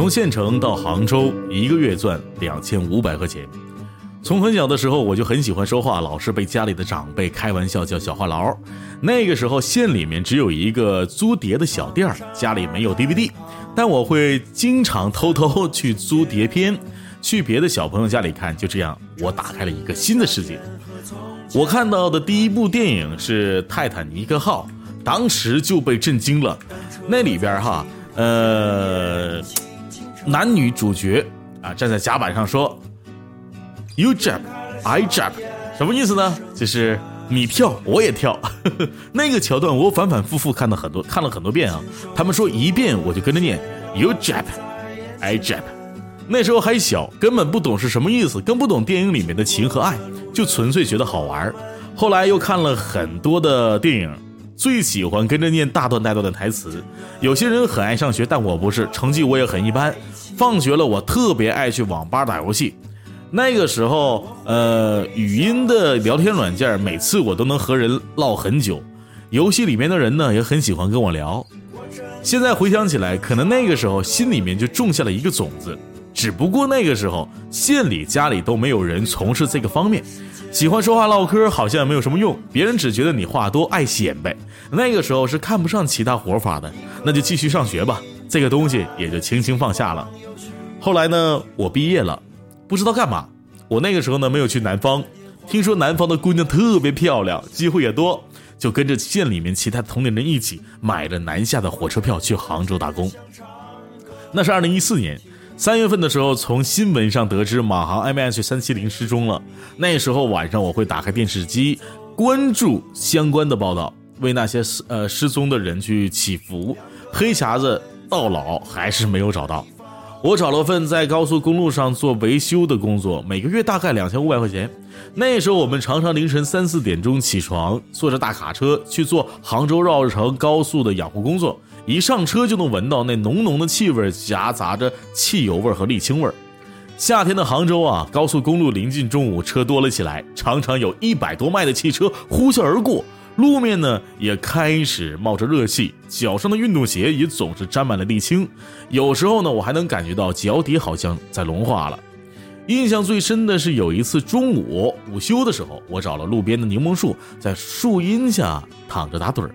从县城到杭州，一个月赚两千五百块钱。从很小的时候我就很喜欢说话，老是被家里的长辈开玩笑叫小话痨。那个时候县里面只有一个租碟的小店儿，家里没有 DVD，但我会经常偷偷去租碟片，去别的小朋友家里看。就这样，我打开了一个新的世界。我看到的第一部电影是《泰坦尼克号》，当时就被震惊了。那里边哈，呃，男女主角啊站在甲板上说：“You jump, I jump。”什么意思呢？就是你跳，我也跳。那个桥段我反反复复看了很多，看了很多遍啊。他们说一遍我就跟着念：“You jump, I jump。”那时候还小，根本不懂是什么意思，更不懂电影里面的情和爱，就纯粹觉得好玩。后来又看了很多的电影，最喜欢跟着念大段大段的台词。有些人很爱上学，但我不是，成绩我也很一般。放学了，我特别爱去网吧打游戏。那个时候，呃，语音的聊天软件，每次我都能和人唠很久。游戏里面的人呢，也很喜欢跟我聊。现在回想起来，可能那个时候心里面就种下了一个种子。只不过那个时候县里家里都没有人从事这个方面，喜欢说话唠嗑好像也没有什么用，别人只觉得你话多爱显摆。那个时候是看不上其他活法的，那就继续上学吧，这个东西也就轻轻放下了。后来呢，我毕业了，不知道干嘛。我那个时候呢没有去南方，听说南方的姑娘特别漂亮，机会也多，就跟着县里面其他同龄人一起买了南下的火车票去杭州打工。那是二零一四年。三月份的时候，从新闻上得知马航 MH 三七零失踪了。那时候晚上我会打开电视机，关注相关的报道，为那些失呃失踪的人去祈福。黑匣子到老还是没有找到。我找了份在高速公路上做维修的工作，每个月大概两千五百块钱。那时候我们常常凌晨三四点钟起床，坐着大卡车去做杭州绕城高速的养护工作。一上车就能闻到那浓浓的气味，夹杂着汽油味和沥青味。夏天的杭州啊，高速公路临近中午，车多了起来，常常有一百多迈的汽车呼啸而过，路面呢也开始冒着热气，脚上的运动鞋也总是沾满了沥青。有时候呢，我还能感觉到脚底好像在融化了。印象最深的是有一次中午午休的时候，我找了路边的柠檬树，在树荫下躺着打盹儿。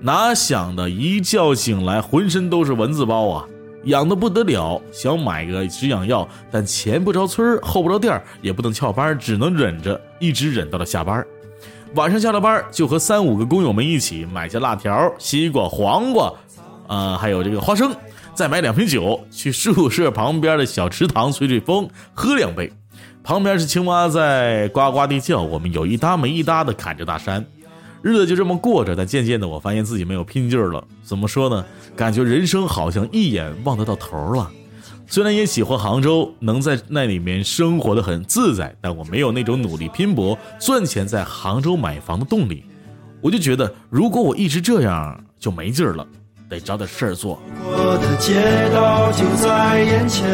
哪想的一觉醒来，浑身都是蚊子包啊，痒的不得了。想买个止痒药，但前不着村后不着店也不能翘班，只能忍着，一直忍到了下班。晚上下了班，就和三五个工友们一起买些辣条、西瓜、黄瓜，啊，还有这个花生，再买两瓶酒，去宿舍旁边的小池塘吹吹风，喝两杯。旁边是青蛙在呱呱地叫，我们有一搭没一搭的侃着大山。日子就这么过着，但渐渐的，我发现自己没有拼劲儿了。怎么说呢？感觉人生好像一眼望得到头了。虽然也喜欢杭州，能在那里面生活的很自在，但我没有那种努力拼搏赚钱在杭州买房的动力。我就觉得，如果我一直这样，就没劲儿了，得找点事儿做。我的街道就在眼前，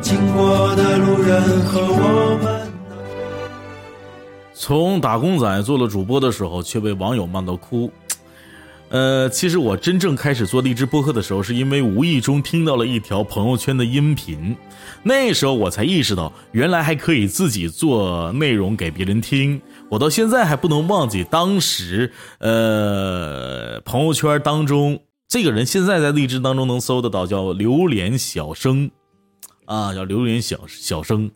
经过的路人和我们。从打工仔做了主播的时候，却被网友骂到哭。呃，其实我真正开始做荔枝播客的时候，是因为无意中听到了一条朋友圈的音频，那时候我才意识到，原来还可以自己做内容给别人听。我到现在还不能忘记当时，呃，朋友圈当中这个人，现在在荔枝当中能搜得到，叫榴莲小生，啊，叫榴莲小小生。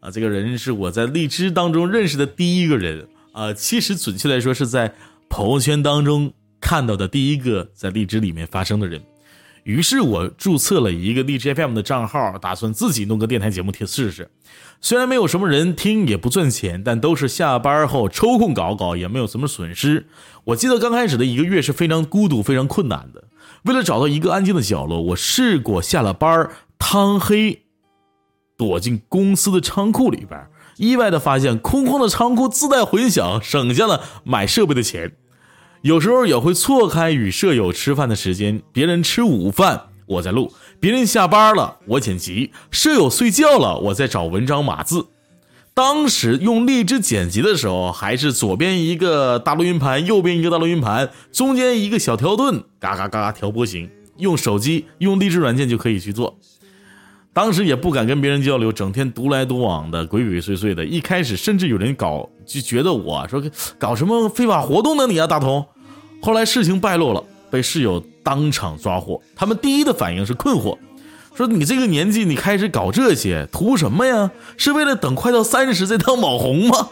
啊，这个人是我在荔枝当中认识的第一个人啊，其实准确来说是在朋友圈当中看到的第一个在荔枝里面发生的人。于是我注册了一个荔枝 FM 的账号，打算自己弄个电台节目贴试试。虽然没有什么人听，也不赚钱，但都是下班后抽空搞搞，也没有什么损失。我记得刚开始的一个月是非常孤独、非常困难的。为了找到一个安静的角落，我试过下了班汤黑。躲进公司的仓库里边，意外的发现空旷的仓库自带混响，省下了买设备的钱。有时候也会错开与舍友吃饭的时间，别人吃午饭，我在录；别人下班了，我剪辑；舍友睡觉了，我在找文章码字。当时用荔枝剪辑的时候，还是左边一个大录音盘，右边一个大录音盘，中间一个小调顿，嘎嘎嘎嘎调波形。用手机用荔枝软件就可以去做。当时也不敢跟别人交流，整天独来独往的，鬼鬼祟祟的。一开始甚至有人搞，就觉得我说搞什么非法活动呢？你啊，大同。后来事情败露了，被室友当场抓获。他们第一的反应是困惑，说你这个年纪你开始搞这些，图什么呀？是为了等快到三十再当网红吗？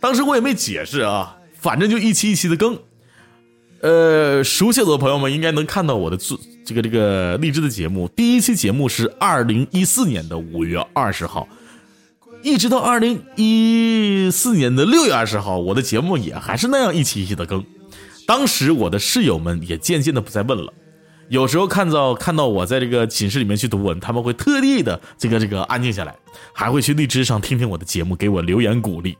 当时我也没解释啊，反正就一期一期的更。呃，熟悉的朋友们应该能看到我的字。这个这个励志的节目，第一期节目是二零一四年的五月二十号，一直到二零一四年的六月二十号，我的节目也还是那样一期一期的更。当时我的室友们也渐渐的不再问了，有时候看到看到我在这个寝室里面去读文，他们会特地的这个这个安静下来，还会去荔枝上听听我的节目，给我留言鼓励。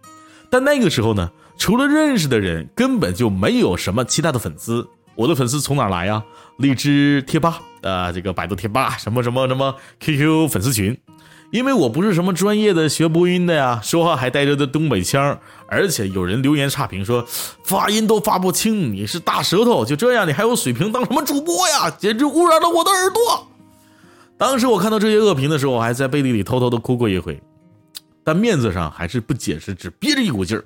但那个时候呢，除了认识的人，根本就没有什么其他的粉丝。我的粉丝从哪来呀？荔枝贴吧，呃，这个百度贴吧，什么什么什么 QQ 粉丝群。因为我不是什么专业的学播音的呀，说话还带着的东北腔，而且有人留言差评说发音都发不清，你是大舌头，就这样你还有水平当什么主播呀？简直污染了我的耳朵。当时我看到这些恶评的时候，我还在背地里偷偷的哭过一回，但面子上还是不解释，只憋着一股劲儿。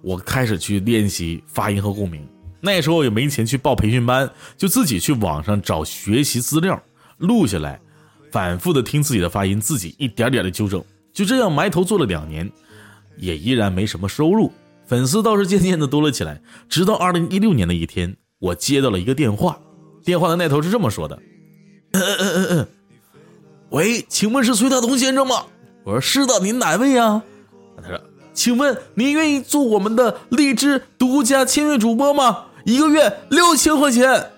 我开始去练习发音和共鸣。那时候也没钱去报培训班，就自己去网上找学习资料，录下来，反复的听自己的发音，自己一点点的纠正。就这样埋头做了两年，也依然没什么收入，粉丝倒是渐渐的多了起来。直到二零一六年的一天，我接到了一个电话，电话的那头是这么说的：“嗯嗯嗯嗯，喂，请问是崔大同先生吗？我说是的，您哪位呀？他说，请问您愿意做我们的荔枝独家签约主播吗？”一个月六千块钱，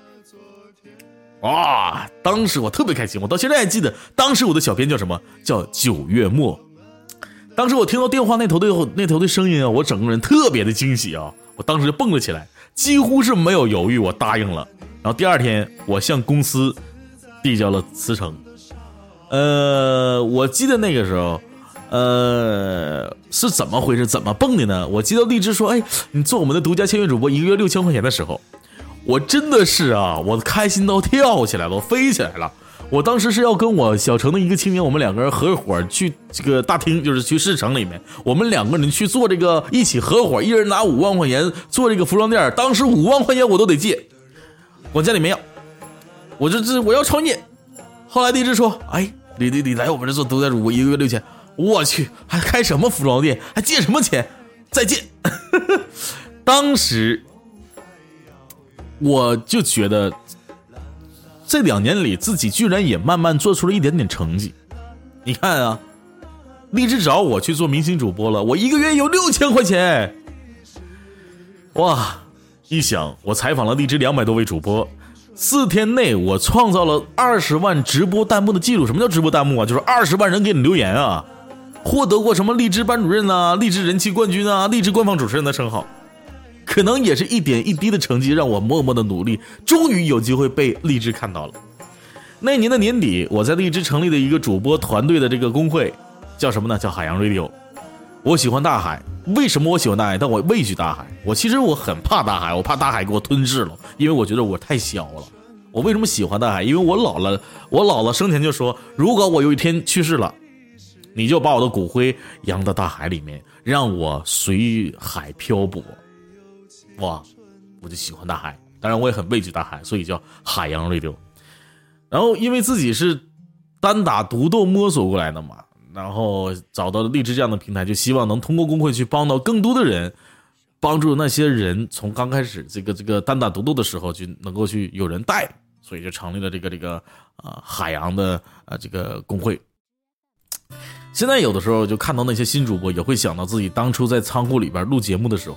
哇！当时我特别开心，我到现在还记得，当时我的小编叫什么？叫九月末。当时我听到电话那头的那头的声音啊，我整个人特别的惊喜啊！我当时就蹦了起来，几乎是没有犹豫，我答应了。然后第二天，我向公司递交了辞呈。呃，我记得那个时候。呃，是怎么回事？怎么蹦的呢？我接到荔枝说，哎，你做我们的独家签约主播，一个月六千块钱的时候，我真的是啊，我开心到跳起来了，我飞起来了。我当时是要跟我小城的一个青年，我们两个人合伙去这个大厅，就是去市城里面，我们两个人去做这个，一起合伙，一人拿五万块钱做这个服装店。当时五万块钱我都得借，我家里没有，我这这我要创业。后来荔枝说，哎，你你你来我们这做独家主播，一个月六千。我去，还开什么服装店？还借什么钱？再见。当时我就觉得，这两年里自己居然也慢慢做出了一点点成绩。你看啊，荔枝找我去做明星主播了，我一个月有六千块钱。哇！一想，我采访了荔枝两百多位主播，四天内我创造了二十万直播弹幕的记录。什么叫直播弹幕啊？就是二十万人给你留言啊！获得过什么励志班主任啊、励志人气冠军啊、励志官方主持人的称号，可能也是一点一滴的成绩，让我默默的努力，终于有机会被励志看到了。那年的年底，我在励志成立的一个主播团队的这个工会，叫什么呢？叫海洋 radio。我喜欢大海，为什么我喜欢大海？但我畏惧大海。我其实我很怕大海，我怕大海给我吞噬了，因为我觉得我太小了。我为什么喜欢大海？因为我姥姥，我姥姥生前就说，如果我有一天去世了。你就把我的骨灰扬到大海里面，让我随海漂泊。哇，我就喜欢大海，当然我也很畏惧大海，所以叫海洋瑞流。然后因为自己是单打独斗摸索过来的嘛，然后找到了励志这样的平台，就希望能通过工会去帮到更多的人，帮助那些人从刚开始这个这个单打独斗的时候就能够去有人带，所以就成立了这个这个啊海洋的啊这个工会。现在有的时候就看到那些新主播，也会想到自己当初在仓库里边录节目的时候，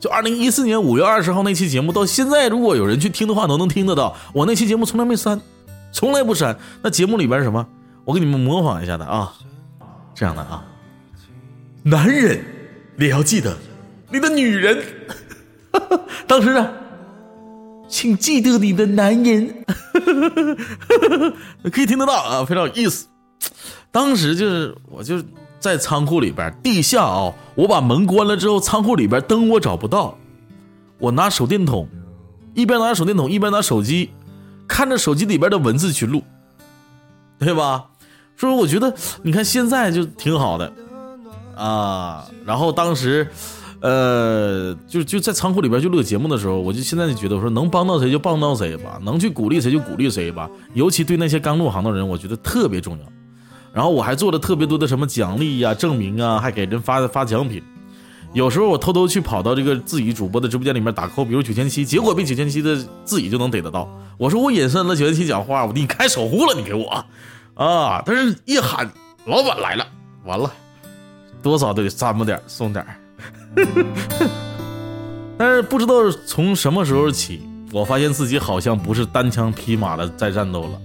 就二零一四年五月二十号那期节目，到现在如果有人去听的话，都能听得到。我那期节目从来没删，从来不删。那节目里边是什么？我给你们模仿一下的啊，这样的啊，男人也要记得你的女人。哈 哈当时呢，请记得你的男人，哈哈哈哈哈可以听得到啊，非常有意思。当时就是，我就在仓库里边地下啊，我把门关了之后，仓库里边灯我找不到，我拿手电筒，一边拿手电筒一边拿手机，看着手机里边的文字去录，对吧？所以我觉得你看现在就挺好的啊。然后当时。呃，就就在仓库里边就录节目的时候，我就现在就觉得，我说能帮到谁就帮到谁吧，能去鼓励谁就鼓励谁吧。尤其对那些刚入行的人，我觉得特别重要。然后我还做了特别多的什么奖励呀、证明啊，还给人发发奖品。有时候我偷偷去跑到这个自己主播的直播间里面打 call，比如九千七，结果被九千七的自己就能逮得到。我说我隐身了，九千七讲话，你开守护了，你给我啊！但是一喊老板来了，完了，多少都得沾么点送点 但是不知道从什么时候起，我发现自己好像不是单枪匹马的在战斗了，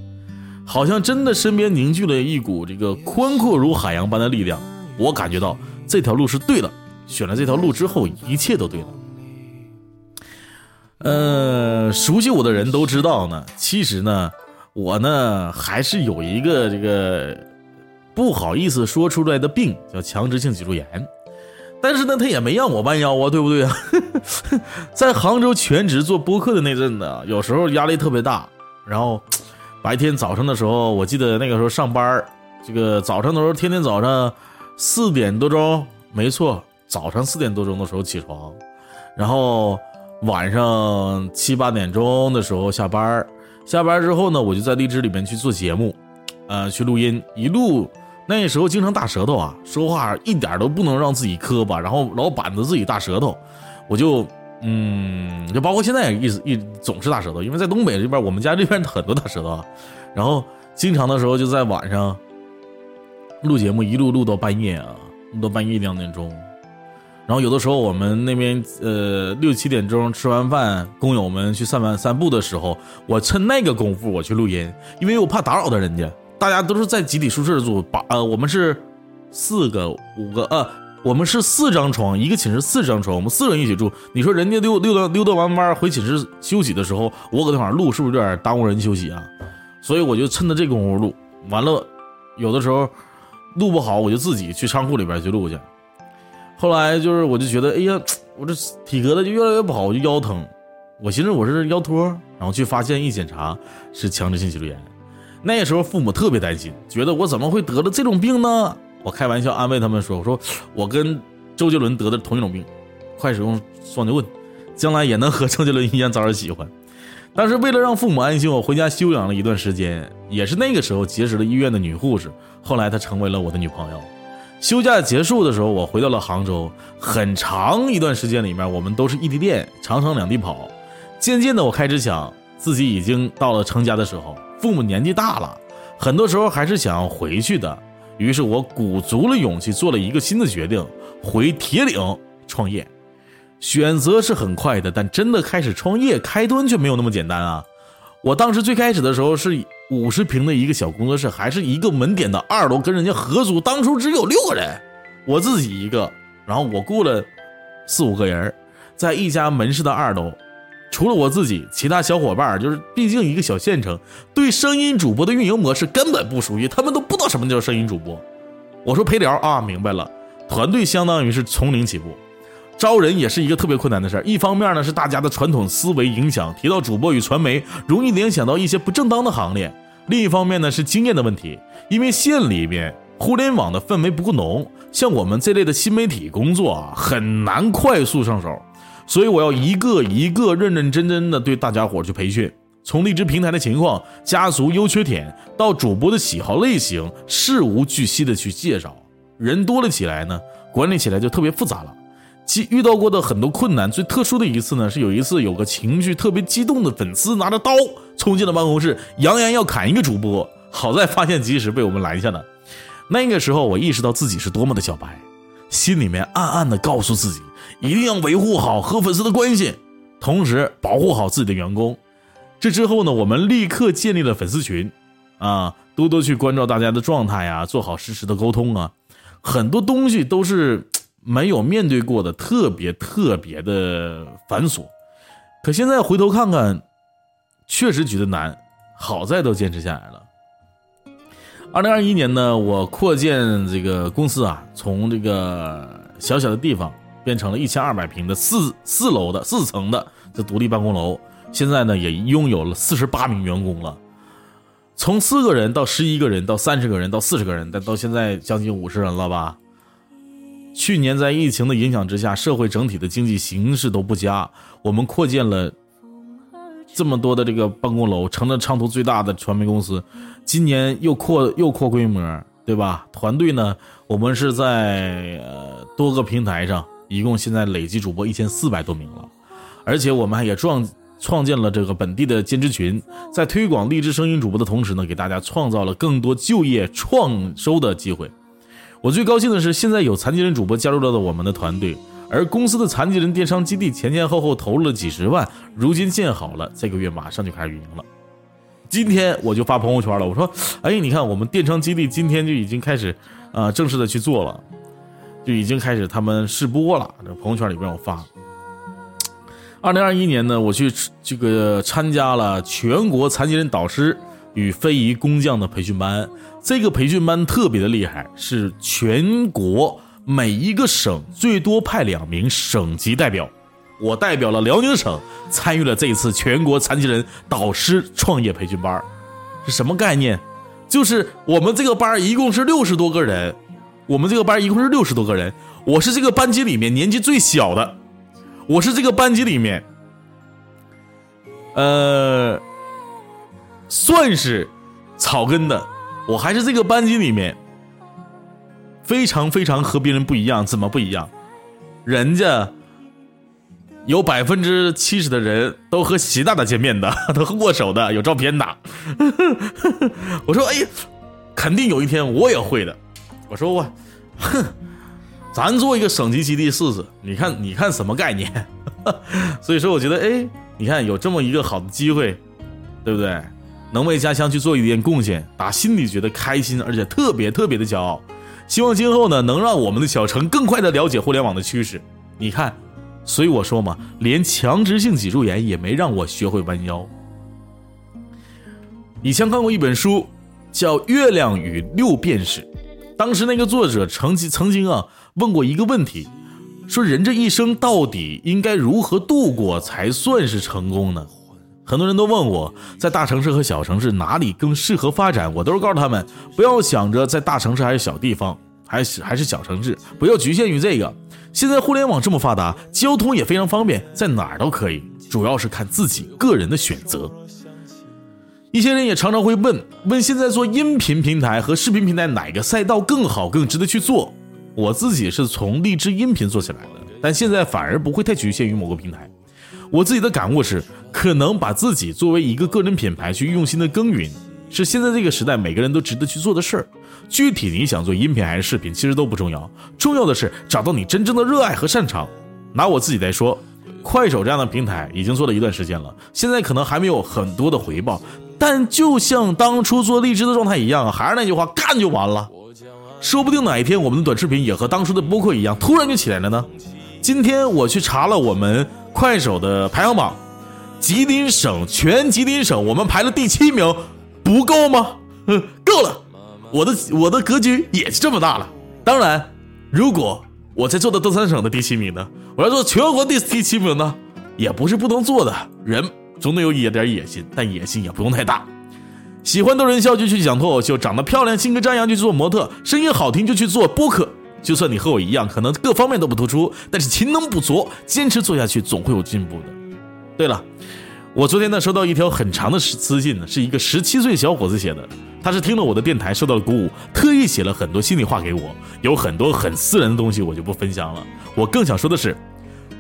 好像真的身边凝聚了一股这个宽阔如海洋般的力量。我感觉到这条路是对的，选了这条路之后，一切都对了。呃，熟悉我的人都知道呢，其实呢，我呢还是有一个这个不好意思说出来的病，叫强直性脊柱炎。但是呢，他也没让我弯腰啊，对不对啊？在杭州全职做播客的那阵子，有时候压力特别大。然后白天早上的时候，我记得那个时候上班，这个早上的时候，天天早上四点多钟，没错，早上四点多钟的时候起床，然后晚上七八点钟的时候下班。下班之后呢，我就在荔枝里面去做节目，呃，去录音，一录。那时候经常大舌头啊，说话一点都不能让自己磕巴，然后老板着自己大舌头，我就嗯，就包括现在也一直一总是大舌头，因为在东北这边，我们家这边很多大舌头，啊，然后经常的时候就在晚上录节目，一路录到半夜啊，录到半夜两点钟，然后有的时候我们那边呃六七点钟吃完饭，工友们去散完散步的时候，我趁那个功夫我去录音，因为我怕打扰到人家。大家都是在集体宿舍住，把呃，我们是四个、五个，呃，我们是四张床，一个寝室四张床，我们四个人一起住。你说人家溜溜达溜达完班回寝室休息的时候，我搁那块录，是不是有点耽误人休息啊？所以我就趁着这功夫录，完了，有的时候录不好，我就自己去仓库里边去录去。后来就是我就觉得，哎呀，我这体格子就越来越不好，我就腰疼，我寻思我是腰托，然后去发现一检查是强直性脊柱炎。那时候父母特别担心，觉得我怎么会得了这种病呢？我开玩笑安慰他们说：“我说我跟周杰伦得的同一种病，快使用双截棍，将来也能和周杰伦一样招人喜欢。”但是为了让父母安心，我回家休养了一段时间。也是那个时候结识了医院的女护士，后来她成为了我的女朋友。休假结束的时候，我回到了杭州。很长一段时间里面，我们都是异地恋，常常两地跑。渐渐的，我开始想，自己已经到了成家的时候。父母年纪大了，很多时候还是想要回去的。于是我鼓足了勇气，做了一个新的决定，回铁岭创业。选择是很快的，但真的开始创业，开端却没有那么简单啊！我当时最开始的时候是五十平的一个小工作室，还是一个门店的二楼，跟人家合租，当初只有六个人，我自己一个，然后我雇了四五个人，在一家门市的二楼。除了我自己，其他小伙伴就是，毕竟一个小县城，对声音主播的运营模式根本不熟悉，他们都不知道什么叫声音主播。我说陪聊啊，明白了。团队相当于是从零起步，招人也是一个特别困难的事儿。一方面呢是大家的传统思维影响，提到主播与传媒，容易联想到一些不正当的行列；另一方面呢是经验的问题，因为县里边互联网的氛围不够浓，像我们这类的新媒体工作啊，很难快速上手。所以我要一个一个认认真真的对大家伙去培训，从荔枝平台的情况、家族优缺点到主播的喜好类型，事无巨细的去介绍。人多了起来呢，管理起来就特别复杂了。其遇到过的很多困难，最特殊的一次呢，是有一次有个情绪特别激动的粉丝拿着刀冲进了办公室，扬言要砍一个主播。好在发现及时，被我们拦下了。那个时候我意识到自己是多么的小白，心里面暗暗的告诉自己。一定要维护好和粉丝的关系，同时保护好自己的员工。这之后呢，我们立刻建立了粉丝群，啊，多多去关照大家的状态呀，做好实时的沟通啊。很多东西都是没有面对过的，特别特别的繁琐。可现在回头看看，确实觉得难。好在都坚持下来了。二零二一年呢，我扩建这个公司啊，从这个小小的地方变成了一千二百平的四四楼的四层的这独立办公楼。现在呢，也拥有了四十八名员工了，从四个人到十一个人，到三十个人，到四十个人，但到现在将近五十人了吧？去年在疫情的影响之下，社会整体的经济形势都不佳，我们扩建了。这么多的这个办公楼，成了昌图最大的传媒公司。今年又扩又扩规模，对吧？团队呢，我们是在呃多个平台上，一共现在累计主播一千四百多名了。而且我们还也创创建了这个本地的兼职群，在推广励志声音主播的同时呢，给大家创造了更多就业创收的机会。我最高兴的是，现在有残疾人主播加入到了我们的团队。而公司的残疾人电商基地前前后后投入了几十万，如今建好了，这个月马上就开始运营了。今天我就发朋友圈了，我说：“哎，你看我们电商基地今天就已经开始，呃，正式的去做了，就已经开始他们试播了。”这朋友圈里边我发。二零二一年呢，我去这个参加了全国残疾人导师与非遗工匠的培训班，这个培训班特别的厉害，是全国。每一个省最多派两名省级代表，我代表了辽宁省参与了这次全国残疾人导师创业培训班是什么概念？就是我们这个班一共是六十多个人，我们这个班一共是六十多个人，我是这个班级里面年纪最小的，我是这个班级里面，呃，算是草根的，我还是这个班级里面。非常非常和别人不一样，怎么不一样？人家有百分之七十的人都和习大大见面的，都握手的，有照片的。我说，哎呀，肯定有一天我也会的。我说我，哼，咱做一个省级基地试试，你看，你看什么概念？所以说，我觉得，哎，你看有这么一个好的机会，对不对？能为家乡去做一点贡献，打心里觉得开心，而且特别特别的骄傲。希望今后呢，能让我们的小城更快的了解互联网的趋势。你看，所以我说嘛，连强直性脊柱炎也没让我学会弯腰。以前看过一本书，叫《月亮与六便士》，当时那个作者曾经曾经啊问过一个问题，说人这一生到底应该如何度过才算是成功呢？很多人都问我在大城市和小城市哪里更适合发展，我都是告诉他们，不要想着在大城市还是小地方，还是还是小城市，不要局限于这个。现在互联网这么发达，交通也非常方便，在哪儿都可以，主要是看自己个人的选择。一些人也常常会问问，现在做音频平台和视频平台哪个赛道更好，更值得去做？我自己是从荔枝音频做起来的，但现在反而不会太局限于某个平台。我自己的感悟是，可能把自己作为一个个人品牌去用心的耕耘，是现在这个时代每个人都值得去做的事儿。具体你想做音频还是视频，其实都不重要，重要的是找到你真正的热爱和擅长。拿我自己来说，快手这样的平台已经做了一段时间了，现在可能还没有很多的回报，但就像当初做荔枝的状态一样，还是那句话，干就完了。说不定哪一天我们的短视频也和当初的播客一样，突然就起来了呢。今天我去查了我们。快手的排行榜，吉林省全吉林省我们排了第七名，不够吗？嗯，够了，我的我的格局也是这么大了。当然，如果我在做到东三省的第七名呢，我要做全国第第七名呢，也不是不能做的。人总得有一点野心，但野心也不用太大。喜欢逗人笑就去讲脱口秀，长得漂亮、性格张扬就去做模特，声音好听就去做播客。就算你和我一样，可能各方面都不突出，但是勤能补拙，坚持做下去，总会有进步的。对了，我昨天呢收到一条很长的私信呢，是一个十七岁小伙子写的，他是听了我的电台受到了鼓舞，特意写了很多心里话给我，有很多很私人的东西我就不分享了。我更想说的是，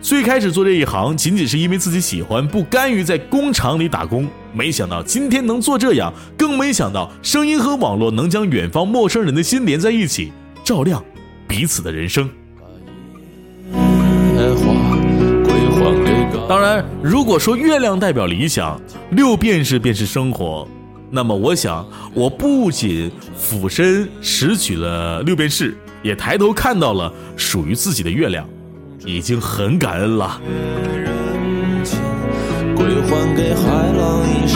最开始做这一行仅仅是因为自己喜欢，不甘于在工厂里打工，没想到今天能做这样，更没想到声音和网络能将远方陌生人的心连在一起，照亮。彼此的人生。当然，如果说月亮代表理想，六便士便是生活，那么我想，我不仅俯身拾取了六便士，也抬头看到了属于自己的月亮，已经很感恩了。归还给海浪一